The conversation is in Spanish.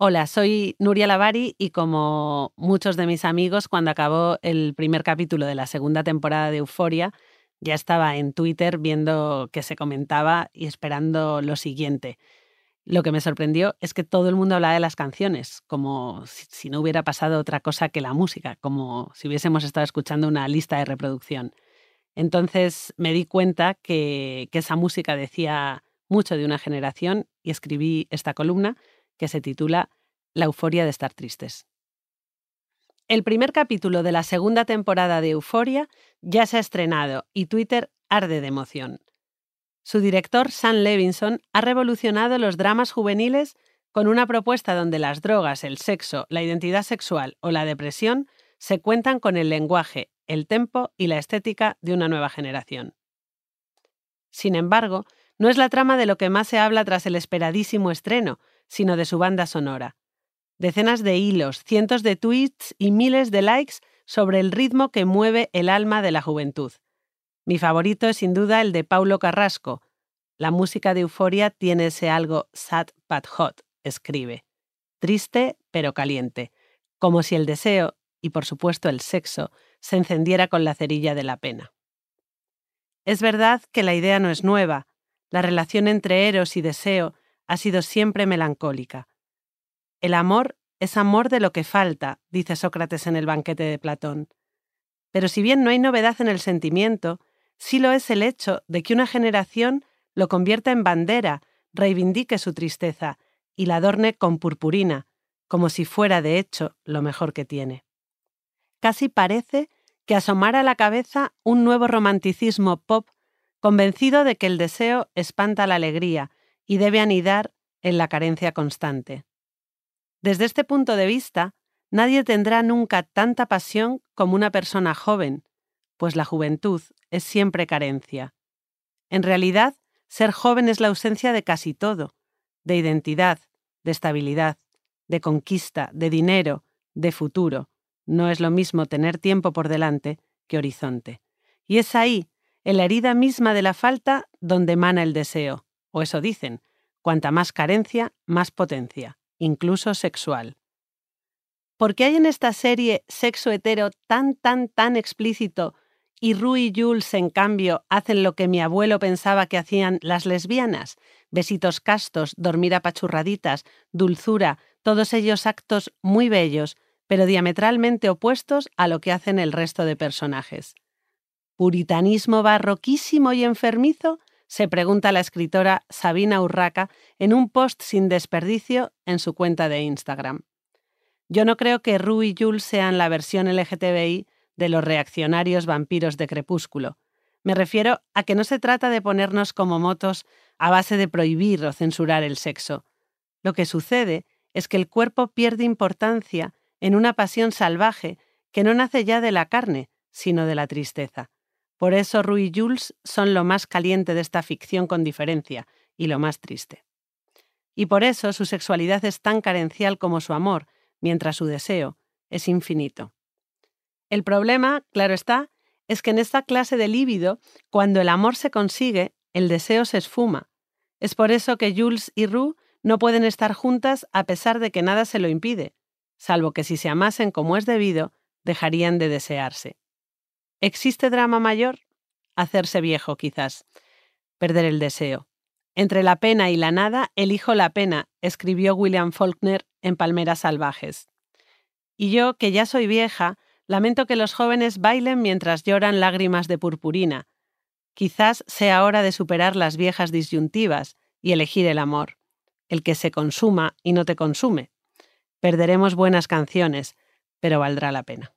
Hola, soy Nuria Lavari y como muchos de mis amigos, cuando acabó el primer capítulo de la segunda temporada de Euforia, ya estaba en Twitter viendo que se comentaba y esperando lo siguiente. Lo que me sorprendió es que todo el mundo hablaba de las canciones, como si no hubiera pasado otra cosa que la música, como si hubiésemos estado escuchando una lista de reproducción. Entonces me di cuenta que, que esa música decía mucho de una generación y escribí esta columna que se titula La euforia de estar tristes. El primer capítulo de la segunda temporada de Euforia ya se ha estrenado y Twitter arde de emoción. Su director, Sam Levinson, ha revolucionado los dramas juveniles con una propuesta donde las drogas, el sexo, la identidad sexual o la depresión se cuentan con el lenguaje, el tempo y la estética de una nueva generación. Sin embargo, no es la trama de lo que más se habla tras el esperadísimo estreno, sino de su banda sonora. Decenas de hilos, cientos de tweets y miles de likes sobre el ritmo que mueve el alma de la juventud. Mi favorito es sin duda el de Paulo Carrasco. La música de Euforia tiene ese algo sad but hot, escribe. Triste pero caliente, como si el deseo, y por supuesto el sexo, se encendiera con la cerilla de la pena. Es verdad que la idea no es nueva. La relación entre eros y deseo ha sido siempre melancólica. El amor es amor de lo que falta, dice Sócrates en el banquete de Platón. Pero si bien no hay novedad en el sentimiento, sí lo es el hecho de que una generación lo convierta en bandera, reivindique su tristeza y la adorne con purpurina, como si fuera de hecho lo mejor que tiene. Casi parece que asomara a la cabeza un nuevo romanticismo pop convencido de que el deseo espanta la alegría y debe anidar en la carencia constante. Desde este punto de vista, nadie tendrá nunca tanta pasión como una persona joven, pues la juventud es siempre carencia. En realidad, ser joven es la ausencia de casi todo, de identidad, de estabilidad, de conquista, de dinero, de futuro. No es lo mismo tener tiempo por delante que horizonte. Y es ahí, en la herida misma de la falta, donde emana el deseo, o eso dicen, cuanta más carencia, más potencia, incluso sexual. ¿Por qué hay en esta serie sexo hetero tan, tan, tan explícito y Rue y Jules, en cambio, hacen lo que mi abuelo pensaba que hacían las lesbianas? Besitos castos, dormir apachurraditas, dulzura, todos ellos actos muy bellos, pero diametralmente opuestos a lo que hacen el resto de personajes. ¿Puritanismo barroquísimo y enfermizo? Se pregunta la escritora Sabina Urraca en un post sin desperdicio en su cuenta de Instagram. Yo no creo que Rue y Jules sean la versión LGTBI de los reaccionarios vampiros de Crepúsculo. Me refiero a que no se trata de ponernos como motos a base de prohibir o censurar el sexo. Lo que sucede es que el cuerpo pierde importancia en una pasión salvaje que no nace ya de la carne, sino de la tristeza. Por eso Rue y Jules son lo más caliente de esta ficción con diferencia y lo más triste. Y por eso su sexualidad es tan carencial como su amor, mientras su deseo es infinito. El problema, claro está, es que en esta clase de líbido, cuando el amor se consigue, el deseo se esfuma. Es por eso que Jules y Rue no pueden estar juntas a pesar de que nada se lo impide, salvo que si se amasen como es debido, dejarían de desearse. ¿Existe drama mayor? Hacerse viejo, quizás. Perder el deseo. Entre la pena y la nada, elijo la pena, escribió William Faulkner en Palmeras Salvajes. Y yo, que ya soy vieja, lamento que los jóvenes bailen mientras lloran lágrimas de purpurina. Quizás sea hora de superar las viejas disyuntivas y elegir el amor, el que se consuma y no te consume. Perderemos buenas canciones, pero valdrá la pena.